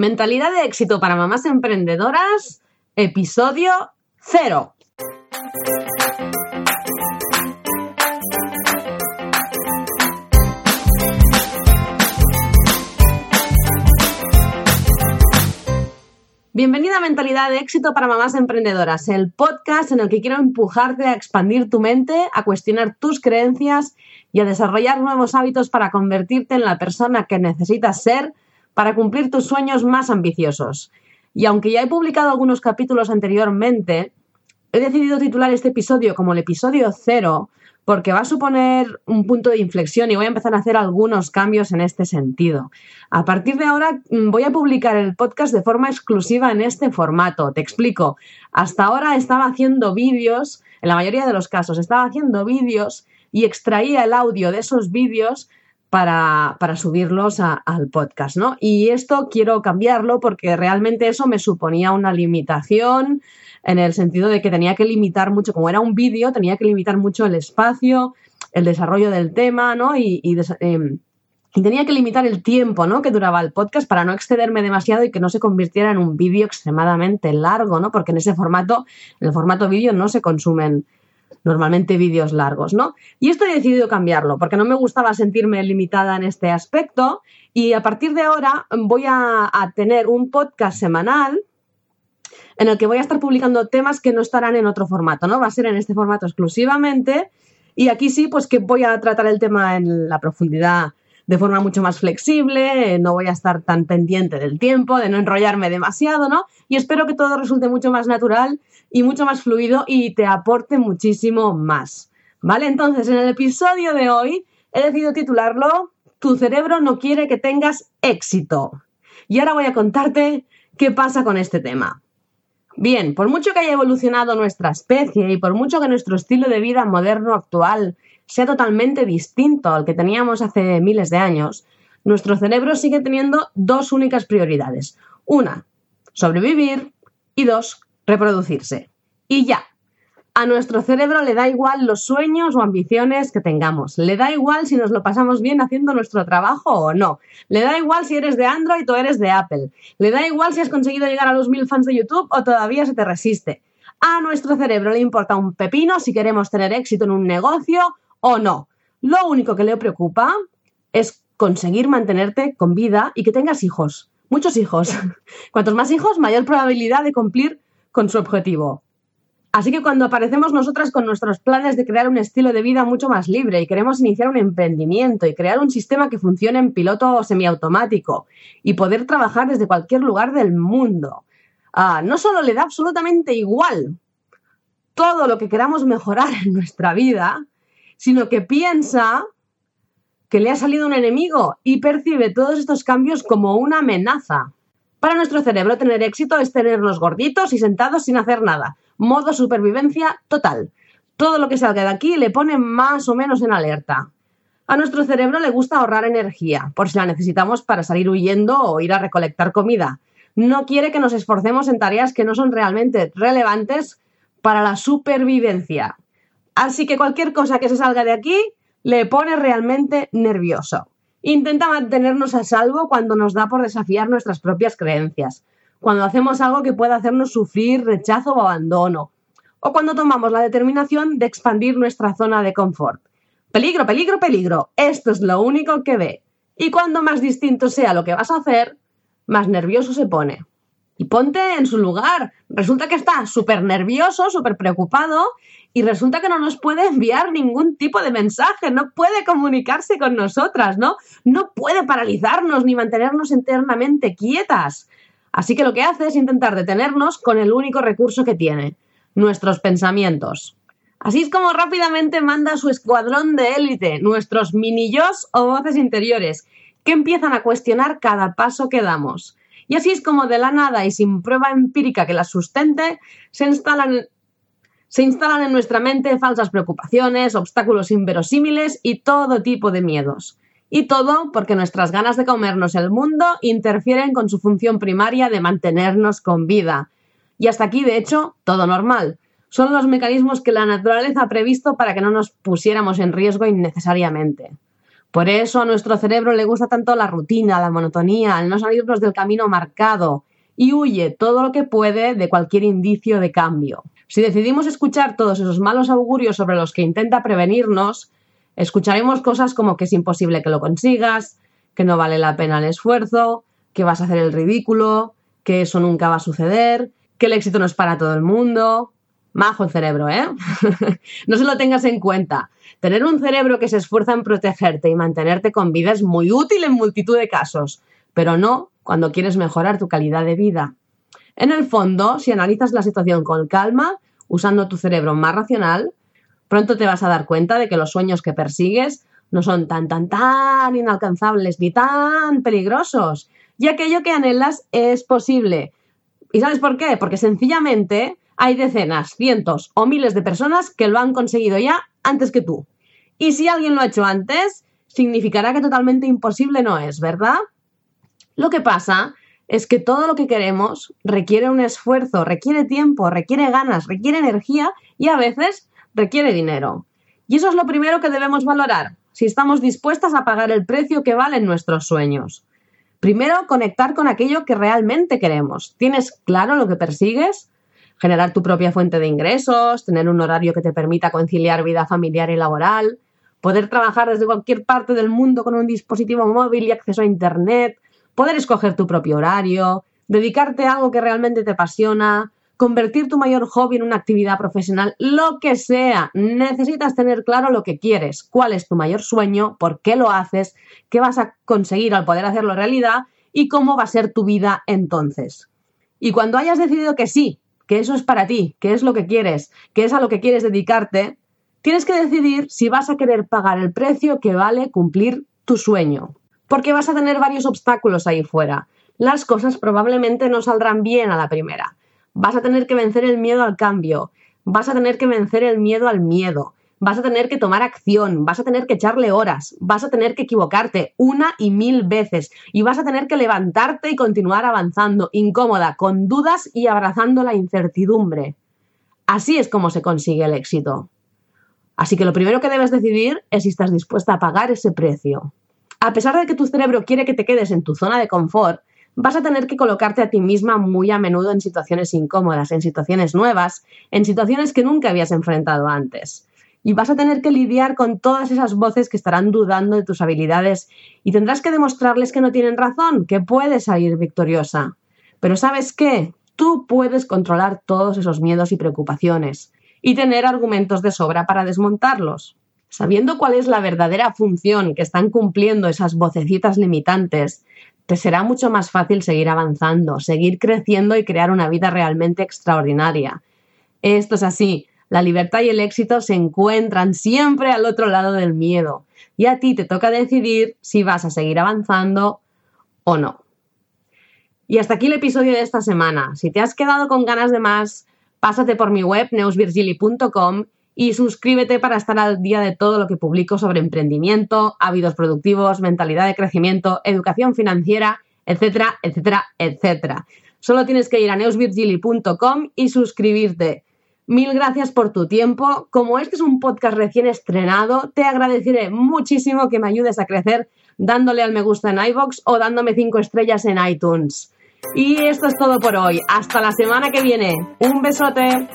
Mentalidad de éxito para mamás emprendedoras, episodio cero. Bienvenida a Mentalidad de éxito para mamás emprendedoras, el podcast en el que quiero empujarte a expandir tu mente, a cuestionar tus creencias y a desarrollar nuevos hábitos para convertirte en la persona que necesitas ser para cumplir tus sueños más ambiciosos. Y aunque ya he publicado algunos capítulos anteriormente, he decidido titular este episodio como el episodio cero porque va a suponer un punto de inflexión y voy a empezar a hacer algunos cambios en este sentido. A partir de ahora mm, voy a publicar el podcast de forma exclusiva en este formato. Te explico. Hasta ahora estaba haciendo vídeos, en la mayoría de los casos, estaba haciendo vídeos y extraía el audio de esos vídeos para, subirlos al podcast, ¿no? Y esto quiero cambiarlo porque realmente eso me suponía una limitación en el sentido de que tenía que limitar mucho, como era un vídeo, tenía que limitar mucho el espacio, el desarrollo del tema, ¿no? Y, em, tenía que limitar el tiempo, ¿no? Que duraba el podcast para no excederme demasiado y que no se convirtiera en un vídeo extremadamente largo, ¿no? Porque en ese formato, en el formato vídeo no se consumen normalmente vídeos largos, ¿no? Y esto he decidido cambiarlo porque no me gustaba sentirme limitada en este aspecto y a partir de ahora voy a, tener un podcast semanal en el que voy a estar publicando temas que no estarán en otro formato, ¿no? Va a ser en este formato exclusivamente y aquí sí, pues que voy a tratar el tema en la profundidad de forma mucho más flexible, no voy a estar tan pendiente del tiempo, de no enrollarme demasiado, ¿no? Y espero que todo resulte mucho más natural y mucho más fluido y te aporte muchísimo más. ¿Vale? Entonces, en el episodio de hoy he decidido titularlo Tu cerebro no quiere que tengas éxito. Y ahora voy a contarte qué pasa con este tema. Bien, por mucho que haya evolucionado nuestra especie y por mucho que nuestro estilo de vida moderno actual sea totalmente distinto al que teníamos hace miles de años, nuestro cerebro sigue teniendo dos únicas prioridades. Una, sobrevivir y dos, reproducirse. Y ya. A nuestro cerebro le da igual los sueños o ambiciones que tengamos. Le da igual si nos lo pasamos bien haciendo nuestro trabajo o no. Le da igual si eres de Android o eres de Apple. Le da igual si has conseguido llegar a los mil fans de YouTube o todavía se te resiste. A nuestro cerebro le importa un pepino si queremos tener éxito en un negocio o no. Lo único que le preocupa es conseguir mantenerte con vida y que tengas hijos. Muchos hijos. Cuantos más hijos, mayor probabilidad de cumplir con su objetivo. Así que cuando aparecemos nosotras con nuestros planes de crear un estilo de vida mucho más libre y queremos iniciar un emprendimiento y crear un sistema que funcione en piloto semiautomático y poder trabajar desde cualquier lugar del mundo, ah, no solo le da absolutamente igual todo lo que queramos mejorar en nuestra vida, sino que piensa que le ha salido un enemigo y percibe todos estos cambios como una amenaza. Para nuestro cerebro tener éxito es tenernos gorditos y sentados sin hacer nada. Modo supervivencia total. Todo lo que salga de aquí le pone más o menos en alerta. A nuestro cerebro le gusta ahorrar energía, por si la necesitamos para salir huyendo o ir a recolectar comida. No quiere que nos esforcemos en tareas que no son realmente relevantes para la supervivencia. Así que cualquier cosa que se salga de aquí le pone realmente nervioso. Intenta mantenernos a salvo cuando nos da por desafiar nuestras propias creencias, cuando hacemos algo que pueda hacernos sufrir rechazo o abandono, o cuando tomamos la determinación de expandir nuestra zona de confort. Peligro, peligro, peligro. Esto es lo único que ve. Y cuando más distinto sea lo que vas a hacer, más nervioso se pone. Y ponte en su lugar. Resulta que está súper nervioso, súper preocupado y resulta que no nos puede enviar ningún tipo de mensaje, no puede comunicarse con nosotras, ¿no? No puede paralizarnos ni mantenernos eternamente quietas. Así que lo que hace es intentar detenernos con el único recurso que tiene, nuestros pensamientos. Así es como rápidamente manda su escuadrón de élite, nuestros mini-yos o voces interiores, que empiezan a cuestionar cada paso que damos. Y así es como de la nada y sin prueba empírica que las sustente, se instalan se instalan en nuestra mente falsas preocupaciones, obstáculos inverosímiles y todo tipo de miedos. Y todo porque nuestras ganas de comernos el mundo interfieren con su función primaria de mantenernos con vida. Y hasta aquí, de hecho, todo normal. Son los mecanismos que la naturaleza ha previsto para que no nos pusiéramos en riesgo innecesariamente. Por eso a nuestro cerebro le gusta tanto la rutina, la monotonía, el no salirnos del camino marcado y huye todo lo que puede de cualquier indicio de cambio. Si decidimos escuchar todos esos malos augurios sobre los que intenta prevenirnos, escucharemos cosas como que es imposible que lo consigas, que no vale la pena el esfuerzo, que vas a hacer el ridículo, que eso nunca va a suceder, que el éxito no es para todo el mundo. Majo el cerebro, ¿eh? no se lo tengas en cuenta. Tener un cerebro que se esfuerza en protegerte y mantenerte con vida es muy útil en multitud de casos, pero no cuando quieres mejorar tu calidad de vida. En el fondo, si analizas la situación con calma, usando tu cerebro más racional, pronto te vas a dar cuenta de que los sueños que persigues no son tan, tan, tan inalcanzables ni tan peligrosos. Y aquello que anhelas es posible. ¿Y sabes por qué? Porque sencillamente hay decenas, cientos o miles de personas que lo han conseguido ya antes que tú. Y si alguien lo ha hecho antes, significará que totalmente imposible no es, ¿verdad? Lo que pasa es que todo lo que queremos requiere un esfuerzo, requiere tiempo, requiere ganas, requiere energía y a veces requiere dinero. Y eso es lo primero que debemos valorar, si estamos dispuestas a pagar el precio que valen nuestros sueños. Primero, conectar con aquello que realmente queremos. ¿Tienes claro lo que persigues? Generar tu propia fuente de ingresos, tener un horario que te permita conciliar vida familiar y laboral, poder trabajar desde cualquier parte del mundo con un dispositivo móvil y acceso a Internet, poder escoger tu propio horario, dedicarte a algo que realmente te apasiona, convertir tu mayor hobby en una actividad profesional, lo que sea. Necesitas tener claro lo que quieres, cuál es tu mayor sueño, por qué lo haces, qué vas a conseguir al poder hacerlo realidad y cómo va a ser tu vida entonces. Y cuando hayas decidido que sí, que eso es para ti, que es lo que quieres, que es a lo que quieres dedicarte, tienes que decidir si vas a querer pagar el precio que vale cumplir tu sueño. Porque vas a tener varios obstáculos ahí fuera. Las cosas probablemente no saldrán bien a la primera vas a tener que vencer el miedo al cambio, vas a tener que vencer el miedo al miedo, vas a tener que tomar acción, vas a tener que echarle horas, vas a tener que equivocarte una y mil veces y vas a tener que levantarte y continuar avanzando, incómoda, con dudas y abrazando la incertidumbre. Así es como se consigue el éxito. Así que lo primero que debes decidir es si estás dispuesta a pagar ese precio. A pesar de que tu cerebro quiere que te quedes en tu zona de confort, vas a tener que colocarte a ti misma muy a menudo en situaciones incómodas, en situaciones nuevas, en situaciones que nunca habías enfrentado antes. Y vas a tener que lidiar con todas esas voces que estarán dudando de tus habilidades y tendrás que demostrarles que no tienen razón, que puedes salir victoriosa. Pero ¿sabes qué? Tú puedes controlar todos esos miedos y preocupaciones y tener argumentos de sobra para desmontarlos. Sabiendo cuál es la verdadera función que están cumpliendo esas vocecitas limitantes, te será mucho más fácil seguir avanzando, seguir creciendo y crear una vida realmente extraordinaria. Esto es así. La libertad y el éxito se encuentran siempre al otro lado del miedo. Y a ti te toca decidir si vas a seguir avanzando o no. Y hasta aquí el episodio de esta semana. Si te has quedado con ganas de más, pásate por mi web neusvirgili.com y suscríbete para estar al día de todo lo que publico sobre emprendimiento, hábitos productivos, mentalidad de crecimiento, educación financiera, etcétera, etcétera, etcétera. Solo tienes que ir a neusvirgili.com y suscribirte. Mil gracias por tu tiempo. Como este es un podcast recién estrenado, te agradeceré muchísimo que me ayudes a crecer dándole al me gusta en iVoox o dándome cinco estrellas en iTunes. Y esto es todo por hoy. Hasta la semana que viene. Un besote.